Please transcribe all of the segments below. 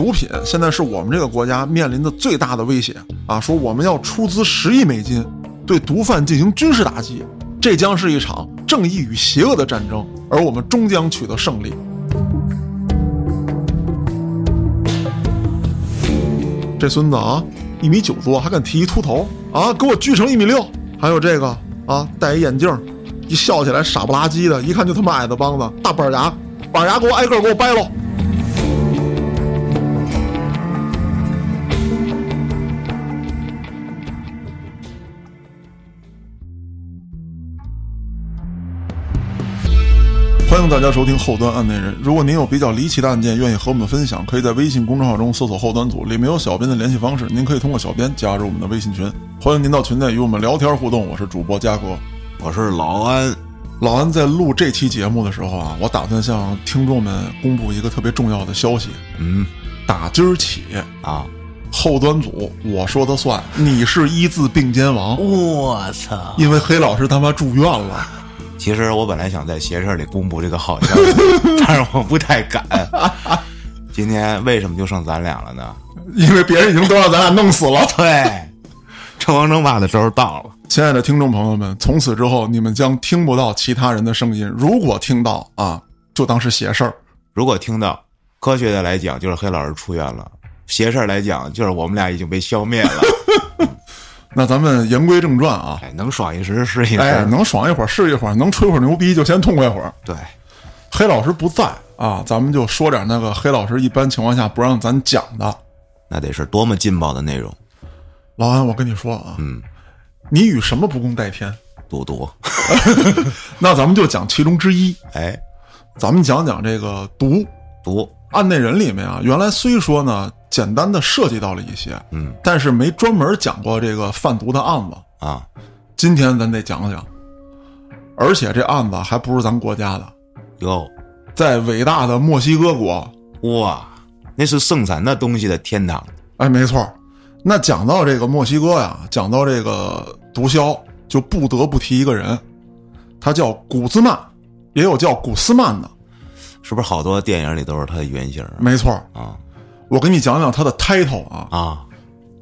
毒品现在是我们这个国家面临的最大的威胁啊！说我们要出资十亿美金对毒贩进行军事打击，这将是一场正义与邪恶的战争，而我们终将取得胜利。这孙子啊，一米九多，还敢剃一秃头啊？给我锯成一米六！还有这个啊，戴一眼镜，一笑起来傻不拉几的，一看就他妈矮子帮子，大板牙，板牙给我挨个给我掰喽！迎大家收听后端案内人。如果您有比较离奇的案件，愿意和我们分享，可以在微信公众号中搜索“后端组”，里面有小编的联系方式，您可以通过小编加入我们的微信群。欢迎您到群内与我们聊天互动。我是主播嘉哥，我是老安。老安在录这期节目的时候啊，我打算向听众们公布一个特别重要的消息。嗯，打今儿起啊，后端组我说的算，你是一字并肩王。我操！因为黑老师他妈住院了。其实我本来想在邪事里公布这个好消息，但是我不太敢。今天为什么就剩咱俩了呢？因为别人已经都让咱俩弄死了。对，称王称霸的时候到了。亲爱的听众朋友们，从此之后你们将听不到其他人的声音。如果听到啊，就当是邪事儿；如果听到，科学的来讲就是黑老师出院了；邪事儿来讲就是我们俩已经被消灭了。那咱们言归正传啊，能爽一时是一时，能爽一会儿是一会儿，能吹会儿牛逼就先痛快会儿。对，黑老师不在啊，咱们就说点那个黑老师一般情况下不让咱讲的，那得是多么劲爆的内容。老安，我跟你说啊，嗯，你与什么不共戴天？赌毒。那咱们就讲其中之一。哎，咱们讲讲这个毒毒案内人里面啊，原来虽说呢。简单的涉及到了一些，嗯，但是没专门讲过这个贩毒的案子啊。今天咱得讲讲，而且这案子还不是咱国家的，哟，在伟大的墨西哥国，哇，那是盛产那东西的天堂。哎，没错。那讲到这个墨西哥呀，讲到这个毒枭，就不得不提一个人，他叫古兹曼，也有叫古斯曼的，是不是好多电影里都是他的原型？没错啊。我给你讲讲他的 title 啊啊，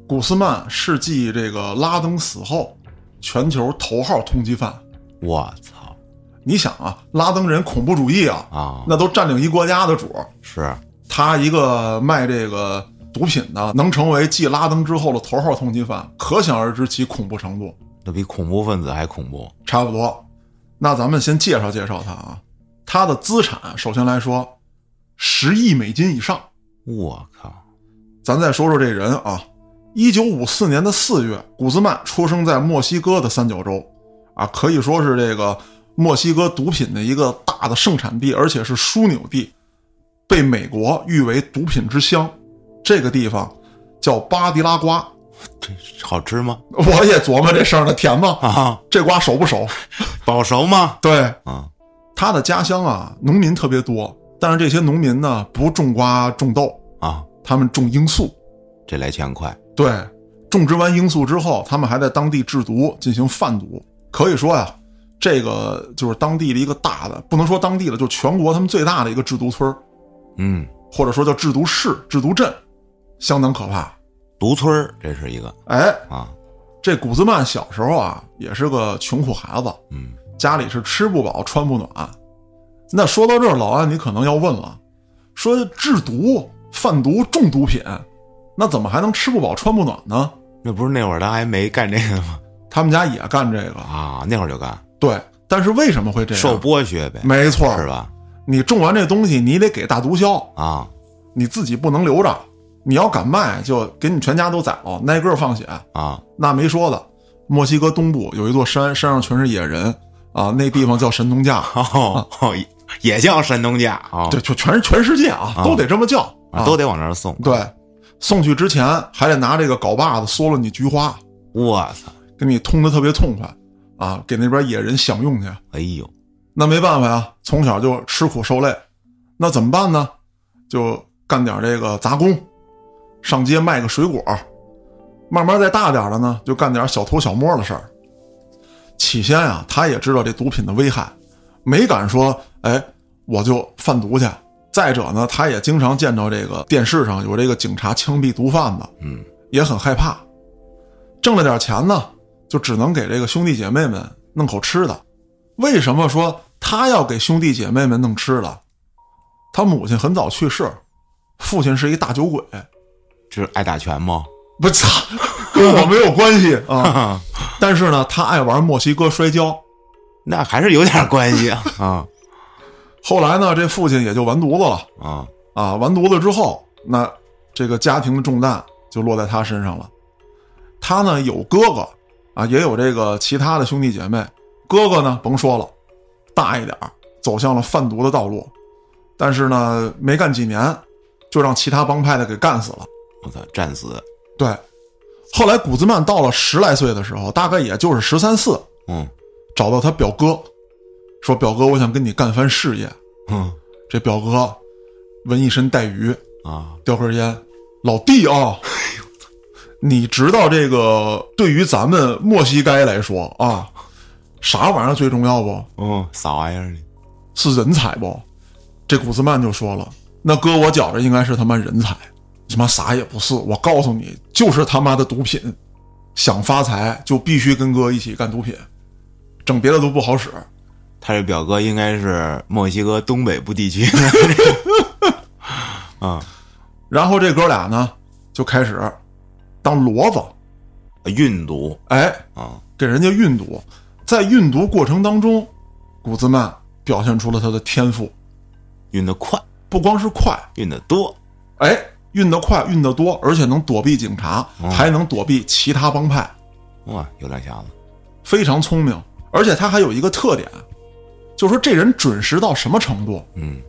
古斯曼是继这个拉登死后，全球头号通缉犯。我操！你想啊，拉登人恐怖主义啊啊，那都占领一国家的主是他一个卖这个毒品的，能成为继拉登之后的头号通缉犯，可想而知其恐怖程度。那比恐怖分子还恐怖，差不多。那咱们先介绍介绍他啊，他的资产首先来说，十亿美金以上。我靠！咱再说说这人啊，一九五四年的四月，古兹曼出生在墨西哥的三角洲，啊，可以说是这个墨西哥毒品的一个大的盛产地，而且是枢纽地，被美国誉为毒品之乡。这个地方叫巴迪拉瓜，这好吃吗？我也琢磨这事儿呢，甜吗？啊，这瓜熟不熟？保熟吗？对，啊，他的家乡啊，农民特别多。但是这些农民呢，不种瓜种豆啊，他们种罂粟，这来钱快。对，种植完罂粟之后，他们还在当地制毒，进行贩毒。可以说呀，这个就是当地的一个大的，不能说当地的，就全国他们最大的一个制毒村嗯，或者说叫制毒市、制毒镇，相当可怕。毒村这是一个。哎，啊，这古兹曼小时候啊，也是个穷苦孩子，嗯，家里是吃不饱穿不暖。那说到这儿，老安，你可能要问了，说制毒、贩毒、种毒品，那怎么还能吃不饱穿不暖呢？那不是那会儿他还没干这个吗？他们家也干这个啊，那会儿就干。对，但是为什么会这样？受剥削呗，没错，是吧？你种完这东西，你得给大毒枭啊，你自己不能留着，你要敢卖，就给你全家都宰了，挨个放血啊。那没说的，墨西哥东部有一座山，山上全是野人啊，那地方叫神农架。哦也叫神农架啊，对，就全是全世界啊，都得这么叫，都得往那儿送。对，送去之前还得拿这个镐把子嗦了你菊花，我操，给你通的特别痛快啊，给那边野人享用去。哎呦，那没办法呀，从小就吃苦受累，那怎么办呢？就干点这个杂工，上街卖个水果，慢慢再大点的呢，就干点小偷小摸的事儿。起先啊，他也知道这毒品的危害。没敢说，哎，我就贩毒去，再者呢，他也经常见到这个电视上有这个警察枪毙毒贩子，嗯，也很害怕。挣了点钱呢，就只能给这个兄弟姐妹们弄口吃的。为什么说他要给兄弟姐妹们弄吃的？他母亲很早去世，父亲是一大酒鬼，这是爱打拳吗？不操，跟我没有关系啊。但是呢，他爱玩墨西哥摔跤。那还是有点关系啊 啊后来呢，这父亲也就完犊子了啊！啊。完犊子之后，那这个家庭的重担就落在他身上了。他呢有哥哥啊，也有这个其他的兄弟姐妹。哥哥呢，甭说了，大一点儿，走向了贩毒的道路。但是呢，没干几年，就让其他帮派的给干死了。我操，战死！对，后来古兹曼到了十来岁的时候，大概也就是十三四，嗯找到他表哥，说：“表哥，我想跟你干番事业。嗯”这表哥纹一身带鱼，啊，叼根烟，老弟啊，你知道这个对于咱们墨西哥来说啊，啥玩意儿最重要不？嗯，啥玩意儿呢？是人才不？这古兹曼就说了：“那哥我觉着应该是他妈人才，他妈啥也不是。我告诉你，就是他妈的毒品。想发财就必须跟哥一起干毒品，整别的都不好使。他这表哥应该是墨西哥东北部地区啊，然后这哥俩呢就开始当骡子，运毒哎，啊，给人家运毒。在运毒过程当中，古兹曼表现出了他的天赋，运得快，不光是快，运得多，哎，运得快，运得多，而且能躲避警察，还能躲避其他帮派，哇，有两下子，非常聪明。而且他还有一个特点，就是说这人准时到什么程度？嗯，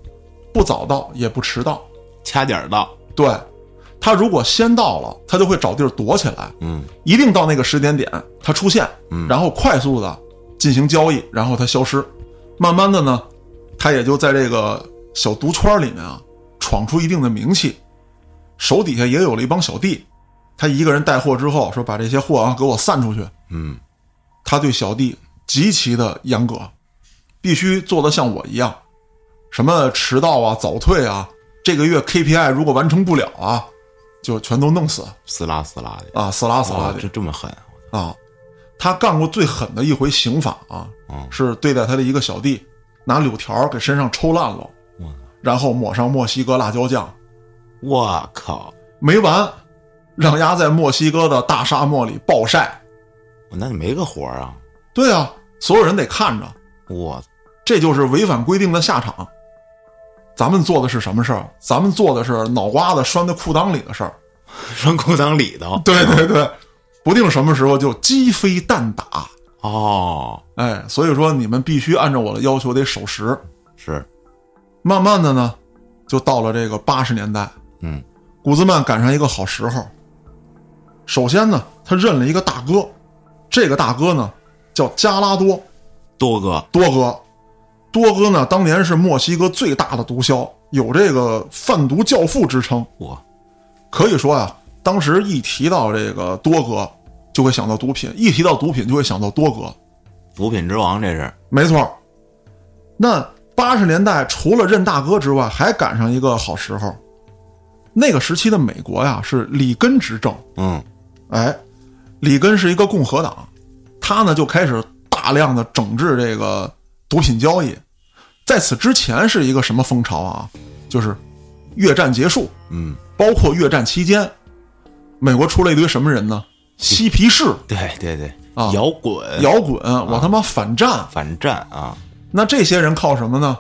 不早到也不迟到。掐点儿到，对，他如果先到了，他就会找地儿躲起来，嗯一定到那个时间点他出现，嗯然后快速的进行交易，然后他消失。慢慢的呢，他也就在这个小毒圈里面啊，闯出一定的名气，手底下也有了一帮小弟。他一个人带货之后，说把这些货啊给我散出去。嗯，他对小弟极其的严格，必须做得像我一样，什么迟到啊、早退啊，这个月 KPI 如果完成不了啊，就全都弄死死拉死拉的，啊，死拉死拉哇，的这这么狠，啊。他干过最狠的一回刑法啊，嗯是对待他的一个小弟，拿柳条给身上抽烂了，然后抹上墨西哥辣椒酱，我靠，没完，让丫在墨西哥的大沙漠里暴晒。那你没个活儿啊，对啊，所有人得看着，我这就是违反规定的下场。咱们做的是什么事儿？咱们做的是脑瓜子拴在裤裆里的事儿。拴裤裆里头，对对对，不定什么时候就鸡飞蛋打。哦，哎，所以说你们必须按照我的要求得守时。是，慢慢的呢，就到了这个八十年代，嗯古兹曼赶上一个好时候。首先呢，他认了一个大哥，这个大哥呢叫加拉多多哥，多哥。多哥呢，当年是墨西哥最大的毒枭，有这个贩毒教父之称。哇，可以说呀，当时一提到这个多哥，就会想到毒品；一提到毒品，就会想到多哥。毒品之王这是，没错。那八十年代除了认大哥之外，还赶上一个好时候。那个时期的美国呀，是里根执政。嗯哎，里根是一个共和党，他呢就开始大量的整治这个毒品交易。在此之前是一个什么风潮啊？就是越战结束，嗯，包括越战期间，美国出了一堆什么人呢？嬉皮士、对对对，啊摇滚，摇滚，我他妈反战。反战啊，那这些人靠什么呢？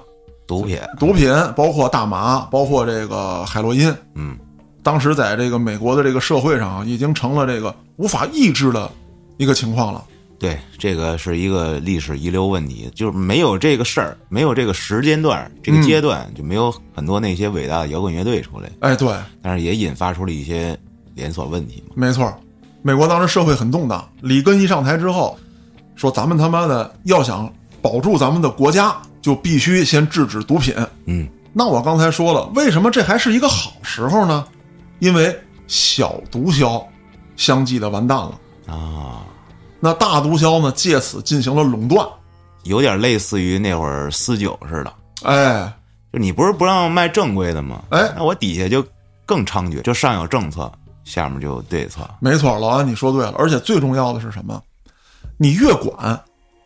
毒品，毒品，包括大麻，包括这个海洛因。嗯，当时在这个美国的这个社会上啊，已经成了这个无法抑制的一个情况了。对，这个是一个历史遗留问题，就是没有这个事儿，没有这个时间段、这个阶段，就没有很多那些伟大的摇滚乐队出来，哎，对，但是也引发出了一些连锁问题嘛。没错，美国当时社会很动荡。里根一上台之后，说咱们他妈的要想保住咱们的国家，就必须先制止毒品。嗯，那我刚才说了，为什么这还是一个好时候呢？因为小毒枭相继的完蛋了，啊，那大毒枭呢借此进行了垄断。有点类似于那会儿私酒似的，哎，就你不是不让卖正规的吗？哎那我底下就更猖獗，就上有政策，下面就有对策。没错，老安你说对了，而且最重要的是什么？你越管，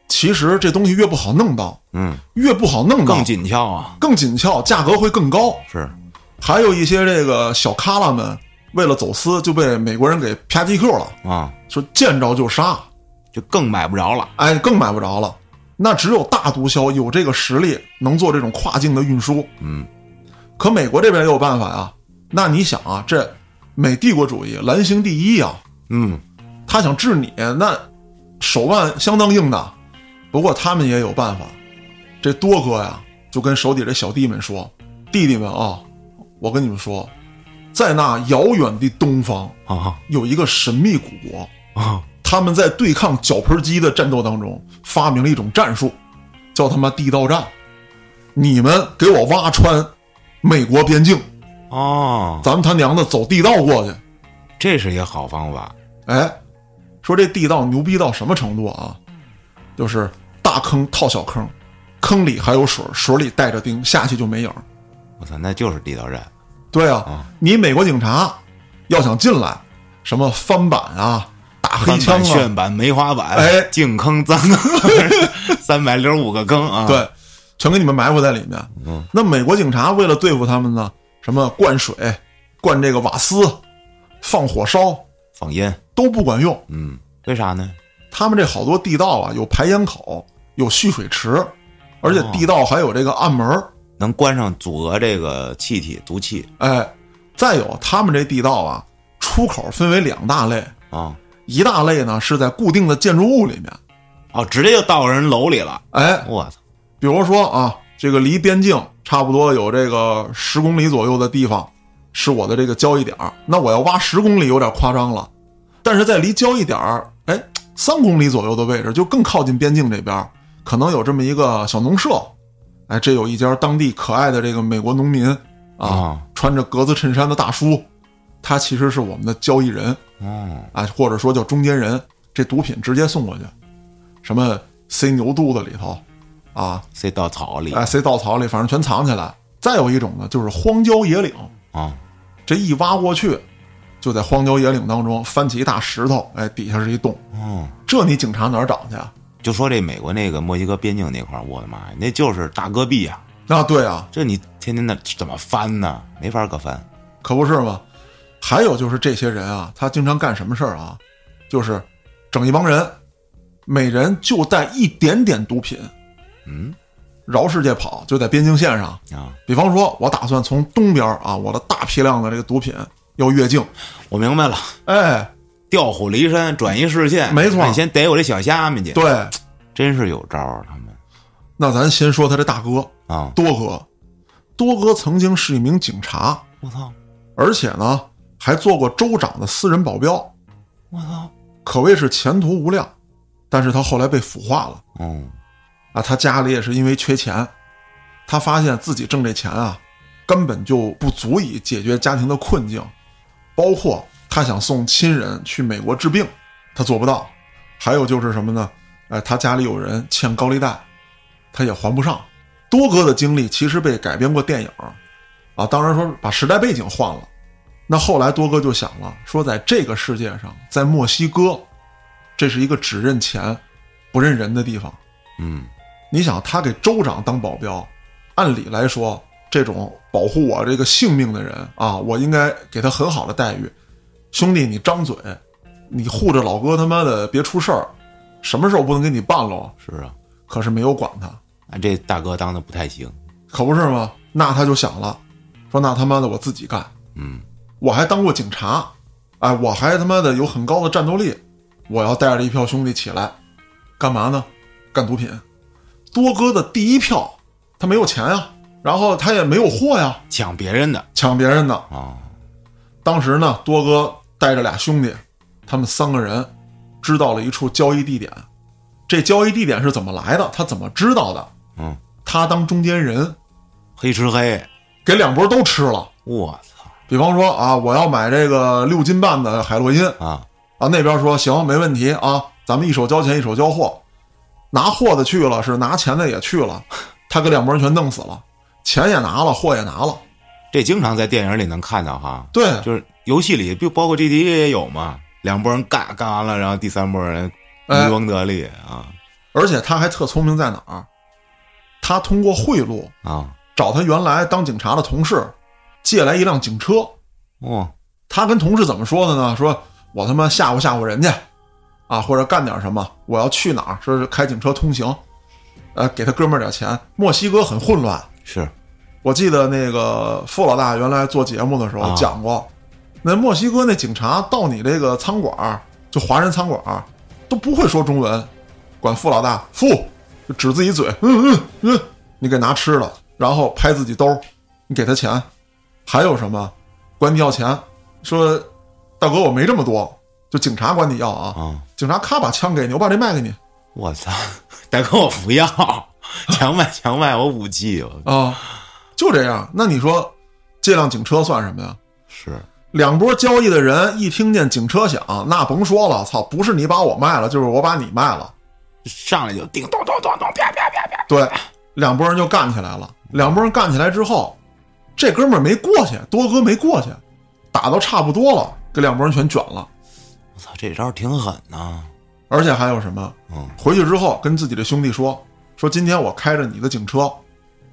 其实这东西越不好弄到，嗯，越不好弄到，更紧俏啊，更紧俏，价格会更高。是还有一些这个小卡拉们为了走私，就被美国人给啪叽 Q 了，啊，说见着就杀，就更买不着了。哎，更买不着了。那只有大毒枭有这个实力，能做这种跨境的运输。嗯，可美国这边也有办法呀。那你想啊，这美帝国主义蓝星第一啊，嗯，他想治你，那手腕相当硬的。不过他们也有办法。这多哥呀，就跟手底这小弟们说：“弟弟们啊，我跟你们说，在那遥远的东方啊有一个神秘古国，啊，他们在对抗绞盆机的战斗当中发明了一种战术，叫他妈地道战。你们给我挖穿美国边境，啊，咱们他娘的走地道过去。这是一个好方法。哎，说这地道牛逼到什么程度啊？就是大坑套小坑，坑里还有水，水里带着钉，下去就没影儿。我操，那就是地道战。对啊，啊你美国警察要想进来，什么翻板啊、打黑枪啊，翻板旋板、梅花板，哎净坑、脏坑，三百零五个坑啊！，对，全给你们埋伏在里面。嗯，那美国警察为了对付他们呢，什么灌水、灌这个瓦斯、放火烧放烟，都不管用。嗯，为啥呢？他们这好多地道啊，有排烟口，有蓄水池，而且地道还有这个暗门儿。能关上阻隔这个气体毒气哎，再有他们这地道啊，出口分为两大类，啊！一大类呢是在固定的建筑物里面。哦，直接就到人楼里了。哎，我操！比如说啊，这个离边境差不多有这个十公里左右的地方，是我的这个交易点儿。那我要挖十公里有点夸张了，但是在离交易点儿哎三公里左右的位置，就更靠近边境这边，可能有这么一个小农舍。哎，这有一家当地可爱的这个美国农民啊，啊穿着格子衬衫的大叔，他其实是我们的交易人哦，啊，或者说叫中间人。这毒品直接送过去，什么塞牛肚子里头啊，塞稻草里哎，塞稻草里，反正全藏起来。再有一种呢，就是荒郊野岭，啊！这一挖过去，就在荒郊野岭当中翻起一大石头，哎，底下是一洞，哦，这你警察哪儿找去啊？就说这美国那个墨西哥边境那块儿，我的妈呀，那就是大戈壁啊！那，对啊，这你天天的怎么翻呢？没法可翻。可不是吗？还有就是这些人啊，他经常干什么事儿啊？就是整一帮人，每人就带一点点毒品，嗯绕世界跑，就在边境线上。啊，比方说，我打算从东边啊，我的大批量的这个毒品要越境，我明白了，哎，调虎离山，转移视线。没错你先逮我这小虾米去。对，真是有招儿，他们那咱先说他这大哥啊！多哥，多哥曾经是一名警察，我操！而且呢还做过州长的私人保镖，我操！可谓是前途无量。但是他后来被腐化了嗯啊，他家里也是因为缺钱，他发现自己挣这钱啊，根本就不足以解决家庭的困境，包括他想送亲人去美国治病，他做不到。还有就是什么呢？哎，他家里有人欠高利贷，他也还不上。多哥的经历其实被改编过电影，啊，当然说把时代背景换了。那后来多哥就想了，说在这个世界上，在墨西哥，这是一个只认钱不认人的地方。嗯你想，他给州长当保镖，按理来说，这种保护我这个性命的人啊，我应该给他很好的待遇。兄弟，你张嘴，你护着老哥他妈的别出事儿，什么事儿我不能给你办喽？是啊，可是没有管他，俺这大哥当的不太行。可不是吗？那他就想了，说那他妈的我自己干，嗯我还当过警察，哎，我还他妈的有很高的战斗力，我要带着一票兄弟起来，干嘛呢？干毒品。多哥的第一票，他没有钱呀，然后他也没有货呀，抢别人的抢别人的。啊！当时呢，多哥带着俩兄弟，他们三个人知道了一处交易地点。这交易地点是怎么来的？他怎么知道的？嗯，他当中间人，黑吃黑，给两波都吃了。我操比方说啊，我要买这个六斤半的海洛因啊！啊，那边说行，没问题啊，咱们一手交钱一手交货。拿货的去了，是拿钱的也去了，他给两拨人全弄死了。钱也拿了，货也拿了。这经常在电影里能看到哈，对，就是游戏里就包括 GTA 也有嘛，两拨人干干完了，然后第三拨人哎渔翁得利啊而且他还特聪明在哪儿？他通过贿赂啊找他原来当警察的同事借来一辆警车。哦他跟同事怎么说的呢？说我他妈吓唬吓唬人家，啊，或者干点什么，我要去哪儿？说是开警车通行，呃，给他哥们儿点钱。墨西哥很混乱，是我记得那个傅老大原来做节目的时候啊。讲过，那墨西哥那警察到你这个餐馆儿，就华人餐馆儿，都不会说中文，管傅老大傅，就指自己嘴，嗯嗯嗯，你给拿吃的，然后拍自己兜儿，你给他钱，还有什么，管你要钱，说大哥我没这么多，就警察管你要啊，啊，警察咔把枪给你，我把这卖给你。我操，大哥我不要，强卖强卖我武器，我啊，就这样。那你说这辆警车算什么呀？是两波交易的人一听见警车响，那甭说了，操，不是你把我卖了，就是我把你卖了。上来就叮咚咚咚咚啪啪啪啪，对，两拨人就干起来了。两拨人干起来之后，这哥们儿没过去，多哥没过去，打到差不多了，给两拨人全卷了。我操，这招挺狠呐，而且还有什么？嗯回去之后跟自己的兄弟说，说今天我开着你的警车，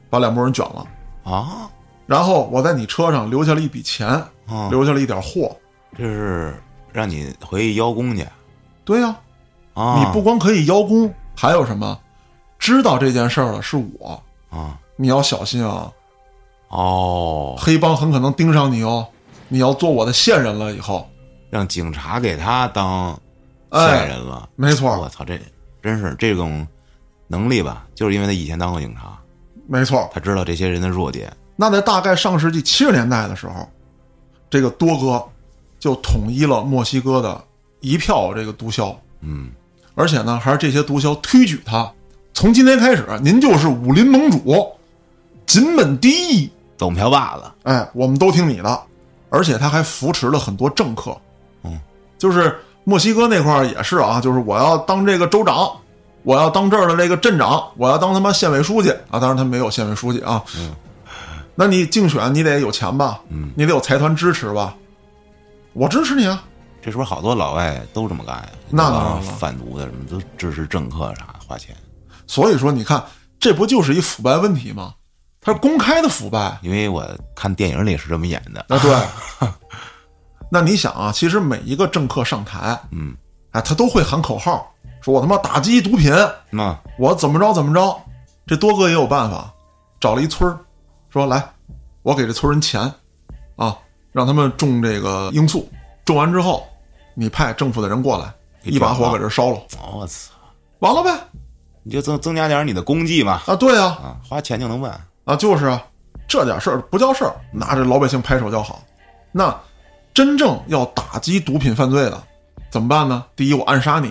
把两拨人卷了，啊然后我在你车上留下了一笔钱，啊，留下了一点货。这是让你回去邀功去对呀、啊，你不光可以邀功，还有什么？知道这件事儿了是我，啊你要小心啊！哦，黑帮很可能盯上你哦，你要做我的线人了以后。让警察给他当哎线人了。没错我操，这真是这种能力吧？就是因为他以前当过警察，没错。他知道这些人的弱点。那在大概上世纪七十年代的时候，这个多哥就统一了墨西哥的一票这个毒枭，嗯，而且呢，还是这些毒枭推举他，从今天开始，您就是武林盟主，金本第一。总瓢把子。哎，我们都听你的，而且他还扶持了很多政客，嗯，就是墨西哥那块儿也是啊，就是我要当这个州长，我要当这儿的这个镇长，我要当他妈县委书记。啊，当然他没有县委书记啊，嗯，那你竞选你得有钱吧，嗯，你得有财团支持吧，我支持你啊，这是不是好多老外都这么干呀？那帮当然了。贩毒的什么都支持政客啥花钱，所以说你看，这不就是一腐败问题吗？它是公开的腐败，因为我看电影里是这么演的。那，对。那你想啊，其实每一个政客上台，嗯，哎，他都会喊口号，说我他妈打击毒品，那我怎么着怎么着。这多哥也有办法，找了一村儿，说来，我给这村人钱，啊，让他们种这个罂粟，种完之后，你派政府的人过来，一把火给这烧了，我操，完了呗。你就增增加点你的功绩嘛，啊，对啊，啊，花钱就能办。啊，就是啊，这点事儿不叫事儿，拿着老百姓拍手叫好。那真正要打击毒品犯罪的，怎么办呢？第一，我暗杀你；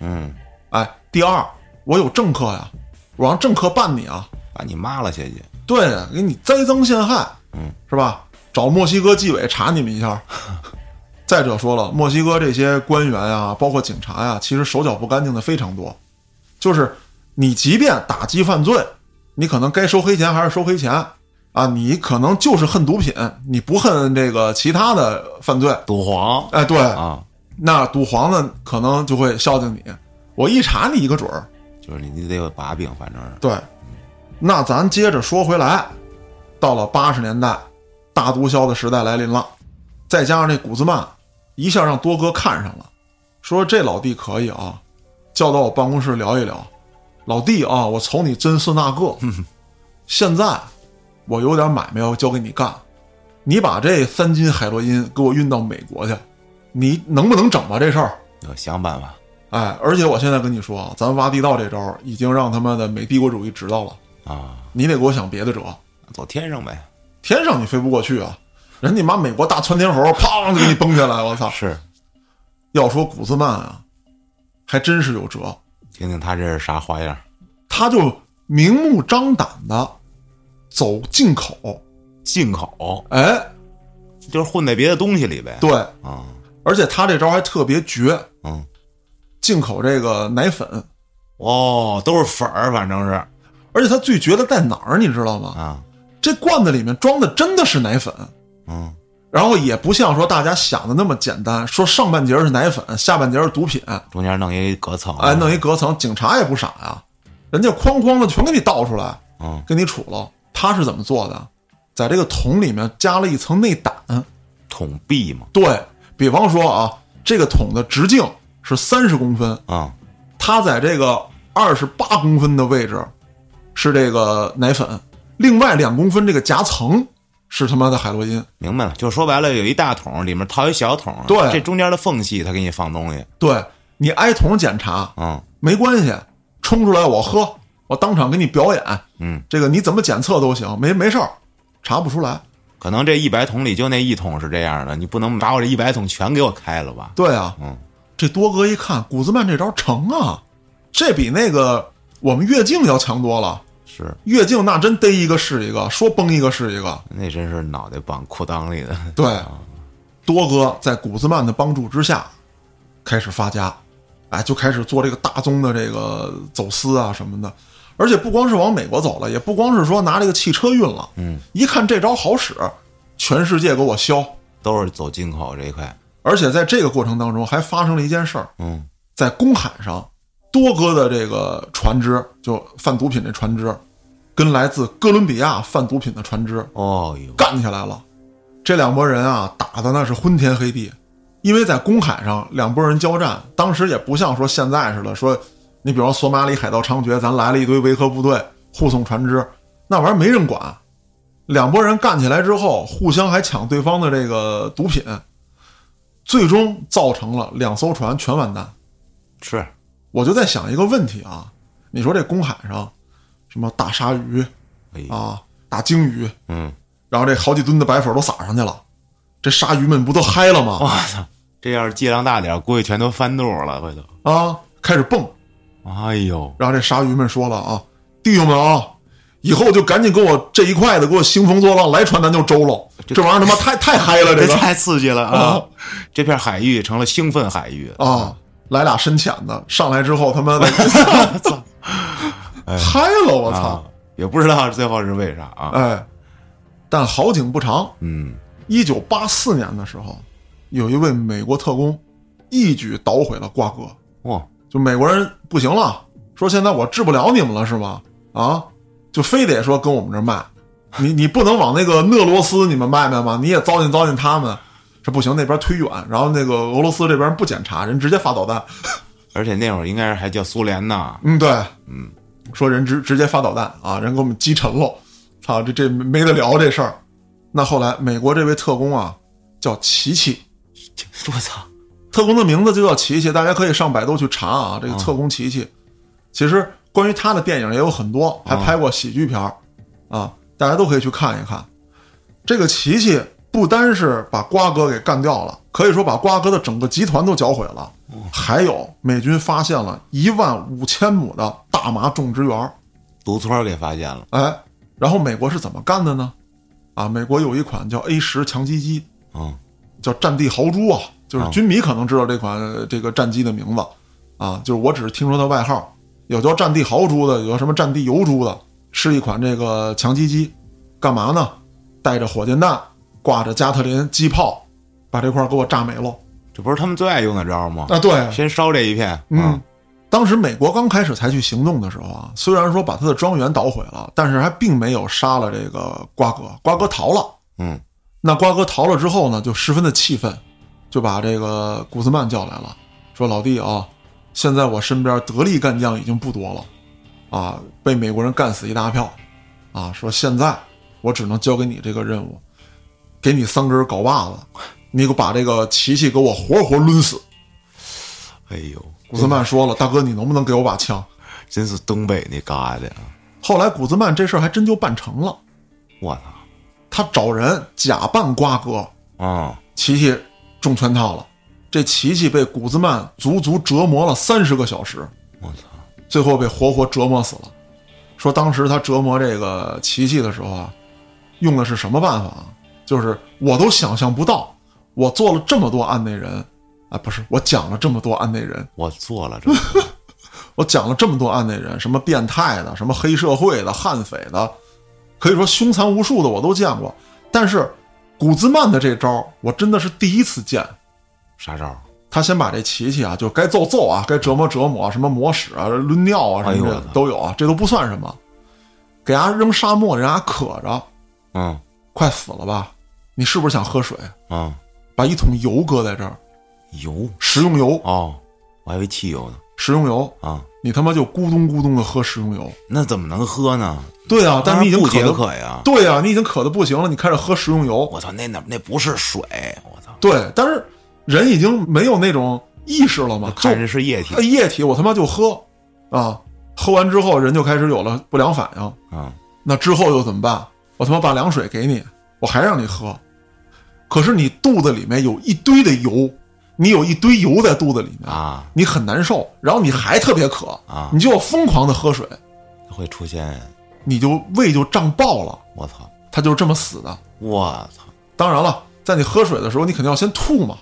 嗯，哎，第二，我有政客呀，我让政客办你啊，把你骂了下去。对，给你栽赃陷害，嗯，是吧？找墨西哥纪委查你们一下。再者说了，墨西哥这些官员呀，包括警察呀，其实手脚不干净的非常多。就是你即便打击犯罪，你可能该收黑钱还是收黑钱啊，你可能就是恨毒品，你不恨这个其他的犯罪。赌皇哎，对，啊，那赌皇呢，可能就会孝敬你，我一查你一个准儿。就是你你得有把柄，反正是。对，那咱接着说回来，到了八十年代，大毒枭的时代来临了，再加上那古兹曼，一下让多哥看上了，说这老弟可以啊，叫到我办公室聊一聊。老弟啊，我瞅你真是那个，现在我有点买卖要交给你干，你把这三斤海洛因给我运到美国去，你能不能整吧这事儿？要想办法。哎，而且我现在跟你说啊，咱挖地道这招已经让他妈的美帝国主义知道了。啊，你得给我想别的辙，走天上呗。天上你飞不过去啊！人家妈美国大窜天猴，砰就给你崩下来，我操！是，要说古兹曼啊，还真是有辙，听听他这是啥花样？他就明目张胆的走进口，进口哎，就是混在别的东西里呗。对，啊，而且他这招还特别绝，嗯，进口这个奶粉，哦，都是粉儿，反正是而且他最绝的在哪儿，你知道吗？啊，这罐子里面装的真的是奶粉，嗯，然后也不像说大家想的那么简单，说上半截是奶粉，下半截是毒品，中间弄一隔层，哎，弄一隔层，警察也不傻呀，人家哐哐的全给你倒出来，嗯，给你杵了。他是怎么做的？在这个桶里面加了一层内胆，桶壁嘛，对比方说啊，这个桶的直径是三十公分，啊，它在这个二十八公分的位置是这个奶粉，另外两公分这个夹层是他妈的海洛因。明白了，就说白了，有一大桶，里面套一小桶，对。这中间的缝隙他给你放东西，对你挨桶检查嗯。没关系，冲出来我喝，我当场给你表演，嗯，这个你怎么检测都行，没没事儿，查不出来。可能这一百桶里就那一桶是这样的，你不能把我这一百桶全给我开了吧？对啊，嗯，这多哥一看，古兹曼这招成啊，这比那个我们越境要强多了。是，越境那真逮一个是一个，说崩一个是一个。那真是脑袋绑裤裆里的，对，多哥在古兹曼的帮助之下，开始发家，哎，就开始做这个大宗的这个走私啊什么的。而且不光是往美国走了，也不光是说拿这个汽车运了，嗯，一看这招好使，全世界给我销。都是走进口这一块，而且在这个过程当中，还发生了一件事儿，嗯在公海上，多哥的这个船只，就贩毒品这船只，跟来自哥伦比亚贩毒品的船只哦哟，干起来了。这两拨人啊，打的那是昏天黑地，因为在公海上两拨人交战，当时也不像说现在似的，说你比方说索马里海盗猖獗，咱来了一堆维和部队护送船只，那玩意儿没人管。两拨人干起来之后，互相还抢对方的这个毒品，最终造成了两艘船全完蛋。是，我就在想一个问题啊，你说这公海上，什么大鲨鱼哎，啊、大鲸鱼，嗯，然后这好几吨的白粉都撒上去了，这鲨鱼们不都嗨了吗？我操，这要是剂量大点，估计全都翻肚了，回头，啊，开始蹦，哎呦，然后这鲨鱼们说了啊，弟兄们啊，以后就赶紧给我这一块的给我兴风作浪，来船咱就周喽。这玩意儿他妈太 太嗨了，这个太刺激了啊啊！这片海域成了兴奋海域啊，来俩深浅的，上来之后他妈的 嗨了，我操啊！，也不知道最后是为啥啊？哎，但好景不长，嗯，一九八四年的时候，有一位美国特工一举捣毁了瓜哥。哇，就美国人不行了，说现在我治不了你们了是吗？啊，就非得说跟我们这儿卖，你你不能往那个俄罗斯你们卖卖吗？你也糟践糟践他们，这不行，那边忒远，然后那个俄罗斯这边不检查，人直接发导弹。而且那会儿应该是还叫苏联呢，嗯，对，嗯，说人直直接发导弹啊，人给我们击沉了，操，这这没得聊这事儿。那后来美国这位特工啊，叫琪琪，我操，特工的名字就叫琪琪，大家可以上百度去查啊。这个特工琪琪，其实关于他的电影也有很多，还拍过喜剧片儿啊，大家都可以去看一看。这个琪琪不单是把瓜哥给干掉了，可以说把瓜哥的整个集团都搅毁了。还有美军发现了一万五千亩的大麻种植园儿，毒村儿给发现了，哎，然后美国是怎么干的呢？啊，美国有一款叫 A 十强击机，嗯，叫战地豪猪啊，就是啊军迷可能知道这款呃这个战机的名字啊，就是我只是听说它外号，有叫战地豪猪的，有叫什么战地油猪的，是一款这个强击机，干嘛呢？带着火箭弹，挂着加特林机炮，把这块儿给我炸没了这不是他们最爱用的招儿吗？啊！对，先烧这一片，嗯，，当时美国刚开始采取行动的时候啊，虽然说把他的庄园捣毁了，但是还并没有杀了这个瓜哥，瓜哥逃了。嗯，那瓜哥逃了之后呢，就十分的气愤，就把这个古斯曼叫来了，说：“老弟啊，现在我身边得力干将已经不多了，啊，被美国人干死一大票，啊，说现在我只能交给你这个任务，给你三根镐把子，你给我把这个琪琪给我活活抡死。”哎呦，古斯曼说了：“大哥，你能不能给我把枪真是东北那嘎的啊！？”后来古兹曼这事儿还真就办成了，我操，他找人假扮瓜哥，啊，琪琪中圈套了。这琪琪被古兹曼足足折磨了三十个小时，我操，最后被活活折磨死了。说当时他折磨这个琪琪的时候啊，用的是什么办法啊？就是我都想象不到，我做了这么多案内人啊，不是我讲了这么多案内人，我做了这个，我讲了这么多案内人，什么变态的，什么黑社会的、悍匪的，可以说凶残无数的我都见过，但是古兹曼的这招我真的是第一次见。啥招？他先把这琪琪啊，就该揍揍啊，该折磨折磨，什么磨屎啊、抡尿啊什么的都有啊，这都不算什么。给伢扔沙漠，人家渴着，嗯快死了吧？你是不是想喝水？嗯，把一桶油搁在这儿，油食用油，哦，我还以为汽油呢食用油，啊，你他妈就咕咚咕咚的喝食用油。那怎么能喝呢？对啊，但是你已经不解渴的，渴呀！对啊，你已经渴的不行了，你开始喝食用油。我操，那那那不是水，我操，对，但是人已经没有那种意识了嘛，就看着是液体呃液体，我他妈就喝啊，喝完之后人就开始有了不良反应。啊，那之后又怎么办？我他妈把凉水给你，我还让你喝，可是你肚子里面有一堆的油，你有一堆油在肚子里面啊，你很难受，然后你还特别渴啊。你就要疯狂的喝水，会出现，你就胃就胀爆了，我操，他就是这么死的。我操，当然了，在你喝水的时候，你肯定要先吐嘛，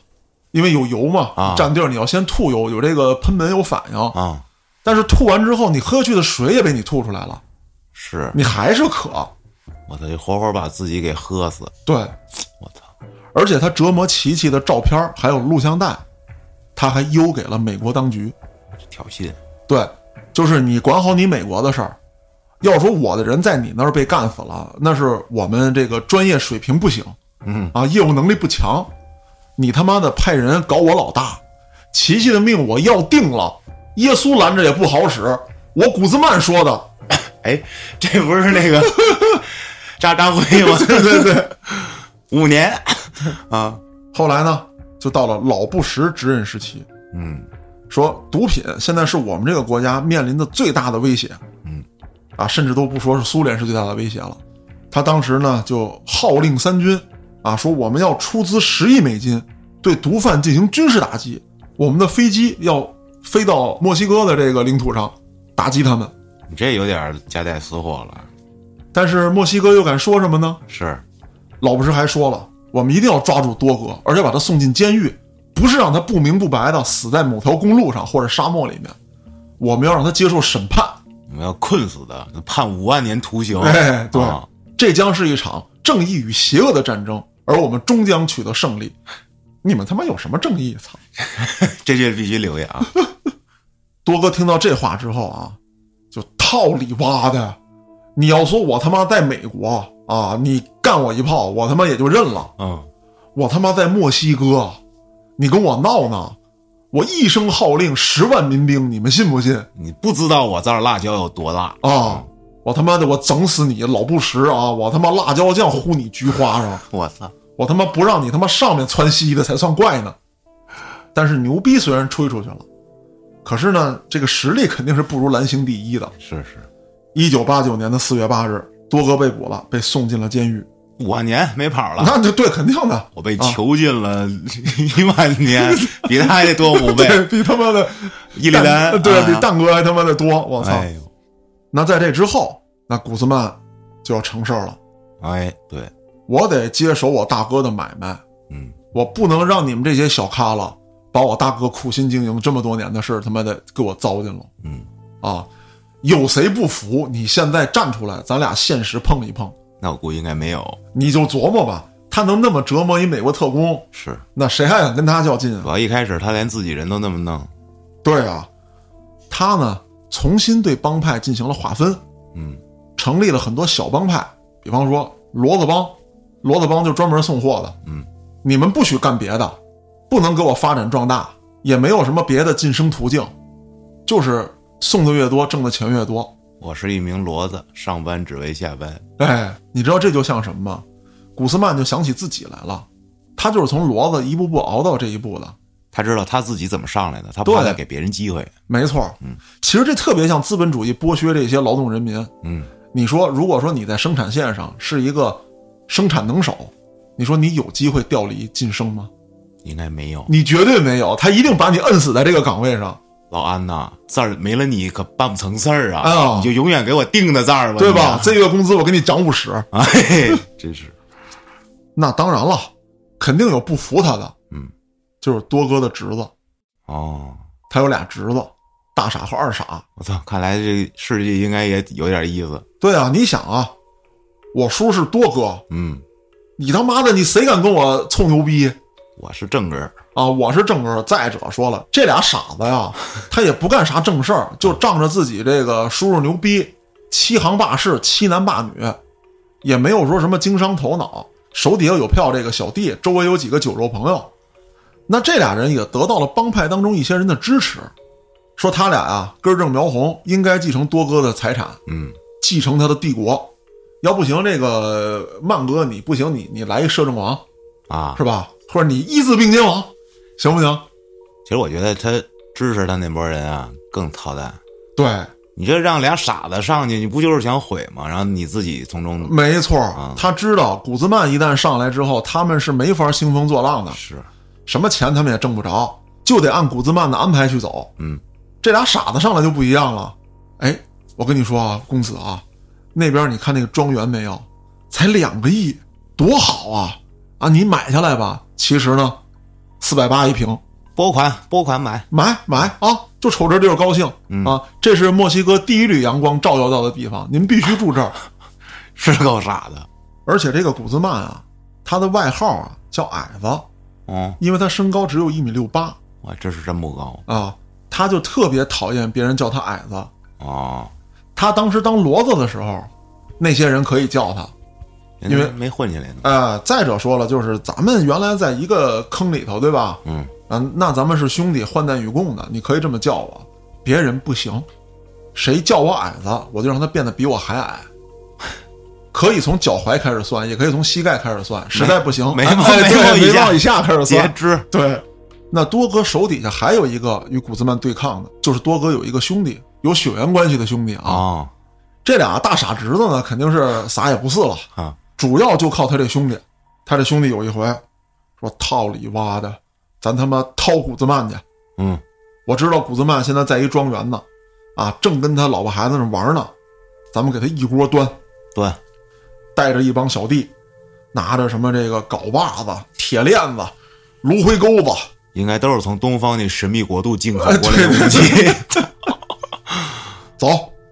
因为有油嘛，啊。占地儿，你要先吐油，有这个喷门有反应。啊，但是吐完之后，你喝去的水也被你吐出来了，是。你还是渴。我操，就活活把自己给喝死，对，我操，而且他折磨琪琪的照片儿还有录像带，他还邮给了美国当局。挑衅，对，就是你管好你美国的事儿。要说我的人在你那儿被干死了，那是我们这个专业水平不行，嗯啊，业务能力不强。你他妈的派人搞我老大，琪琪的命我要定了，耶稣拦着也不好使。我古兹曼说的，哎，这不是那个 渣渣辉吗？对 对对。五年 啊，后来呢，就到了老布什执任时期，嗯说毒品现在是我们这个国家面临的最大的威胁。嗯，啊，甚至都不说是苏联是最大的威胁了。他当时呢就号令三军，啊，说我们要出资十亿美金对毒贩进行军事打击，我们的飞机要飞到墨西哥的这个领土上打击他们。你这有点夹带私货了，但是墨西哥又敢说什么呢？是老布什还说了，我们一定要抓住多哥，而且把他送进监狱，不是让他不明不白的死在某条公路上或者沙漠里面，我们要让他接受审判。我们要困死的，判五万年徒刑。哎，对，啊这将是一场正义与邪恶的战争，而我们终将取得胜利。你们他妈有什么正义？操！这句必须留下啊！多哥听到这话之后啊，就套里哇的。你要说我他妈在美国啊，你干我一炮，我他妈也就认了。嗯，我他妈在墨西哥，你跟我闹呢？我一声号令，十万民兵，你们信不信你不知道我这儿辣椒有多辣啊？我他妈的，我整死你，老布什啊！我他妈辣椒酱糊你菊花上，我操！我他妈不让你他妈上面窜稀的才算怪呢。但是牛逼虽然吹出去了，可是呢，这个实力肯定是不如蓝星第一的。是是，一九八九年的四月八日，多哥被捕了，被送进了监狱。五万年没跑了，那就对，肯定的，我被囚禁了一万年，比他还得多五倍。对比他妈的 伊利丹对啊比蛋哥还他妈的多。我操！哎，那在这之后，那古斯曼就要成事儿了。哎，对，我得接手我大哥的买卖，嗯，我不能让你们这些小咖了把我大哥苦心经营这么多年的事儿他妈的给我糟践了。嗯，啊，有谁不服？你现在站出来，咱俩现实碰一碰。那我估计应该没有。你就琢磨吧，他能那么折磨一美国特工，是，那谁还敢跟他较劲啊？主要一开始他连自己人都那么弄。对啊，他呢重新对帮派进行了划分，嗯，成立了很多小帮派，比方说骡子帮，骡子帮就专门送货的，嗯，你们不许干别的，不能给我发展壮大，也没有什么别的晋升途径，就是送的越多，挣的钱越多。我是一名骡子，上班只为下班。哎，你知道这就像什么吗？古斯曼就想起自己来了，他就是从骡子一步步熬到这一步的。他知道他自己怎么上来的，他不再给别人机会。没错，嗯，其实这特别像资本主义剥削这些劳动人民。嗯，你说，如果说你在生产线上是一个生产能手，你说你有机会调离晋升吗？应该没有。你绝对没有，他一定把你摁死在这个岗位上，老安呐，这儿没了你可办不成事儿啊！哎你就永远给我定在这儿吧，对吧？你这月工资我给你涨五十，哎，真是，那当然了，肯定有不服他的，嗯，就是多哥的侄子，哦，他有俩侄子，大傻和二傻。我操，看来这世界应该也有点意思。对啊，你想啊，我叔是多哥，嗯，你他妈的你谁敢跟我臭牛逼我是正根儿，啊？我是正哥。再者说了，这俩傻子呀，他也不干啥正事儿，就仗着自己这个叔叔牛逼，欺行霸市，欺男霸女，也没有说什么经商头脑，手底下有票这个小弟，周围有几个酒肉朋友，那这俩人也得到了帮派当中一些人的支持，说他俩呀根正苗红，应该继承多哥的财产，嗯，继承他的帝国。要不行，这个曼哥你不行，你你来一摄政王啊，是吧？或者你一字并肩王，行不行？其实我觉得他支持他那波人啊更操蛋。对，你这让俩傻子上去，你不就是想毁吗？然后你自己从中没错，他知道古兹曼一旦上来之后，他们是没法兴风作浪的，是什么钱他们也挣不着，就得按古兹曼的安排去走。嗯，这俩傻子上来就不一样了。哎，我跟你说啊，公子啊，那边你看那个庄园没有？才两个亿，多好啊！啊，你买下来吧。其实呢，四百八一平，拨款拨款买，买买啊！就瞅这地儿高兴、啊！这是墨西哥第一缕阳光照耀到的地方，您必须住这儿。是够傻的。而且这个古兹曼啊，他的外号啊叫矮子，哦，因为他身高只有一米六八哇，这是真不高啊，他就特别讨厌别人叫他矮子。啊，他当时当骡子的时候，那些人可以叫他。因为没混进来呢。呃，再者说了，就是咱们原来在一个坑里头，对吧？嗯，啊，那咱们是兄弟，患难与共的，你可以这么叫我，别人不行。谁叫我矮子，我就让他变得比我还矮。可以从脚踝开始算，也可以从膝盖开始算，实在不行，眉毛眉毛以下以下开始截算。肢对，那多哥手底下还有一个与古兹曼对抗的，就是多哥有一个兄弟，有血缘关系的兄弟啊。哦这俩大傻侄子呢，肯定是啥也不是了。啊，主要就靠他这兄弟。他这兄弟有一回说：“套里挖的，咱他妈掏古兹曼去。嗯，我知道古兹曼现在在一庄园呢，啊，正跟他老婆孩子那玩呢，咱们给他一锅端。对，带着一帮小弟，拿着什么这个镐把子、铁链子、芦灰钩子，应该都是从东方那神秘国度进口哎过来的武器。走，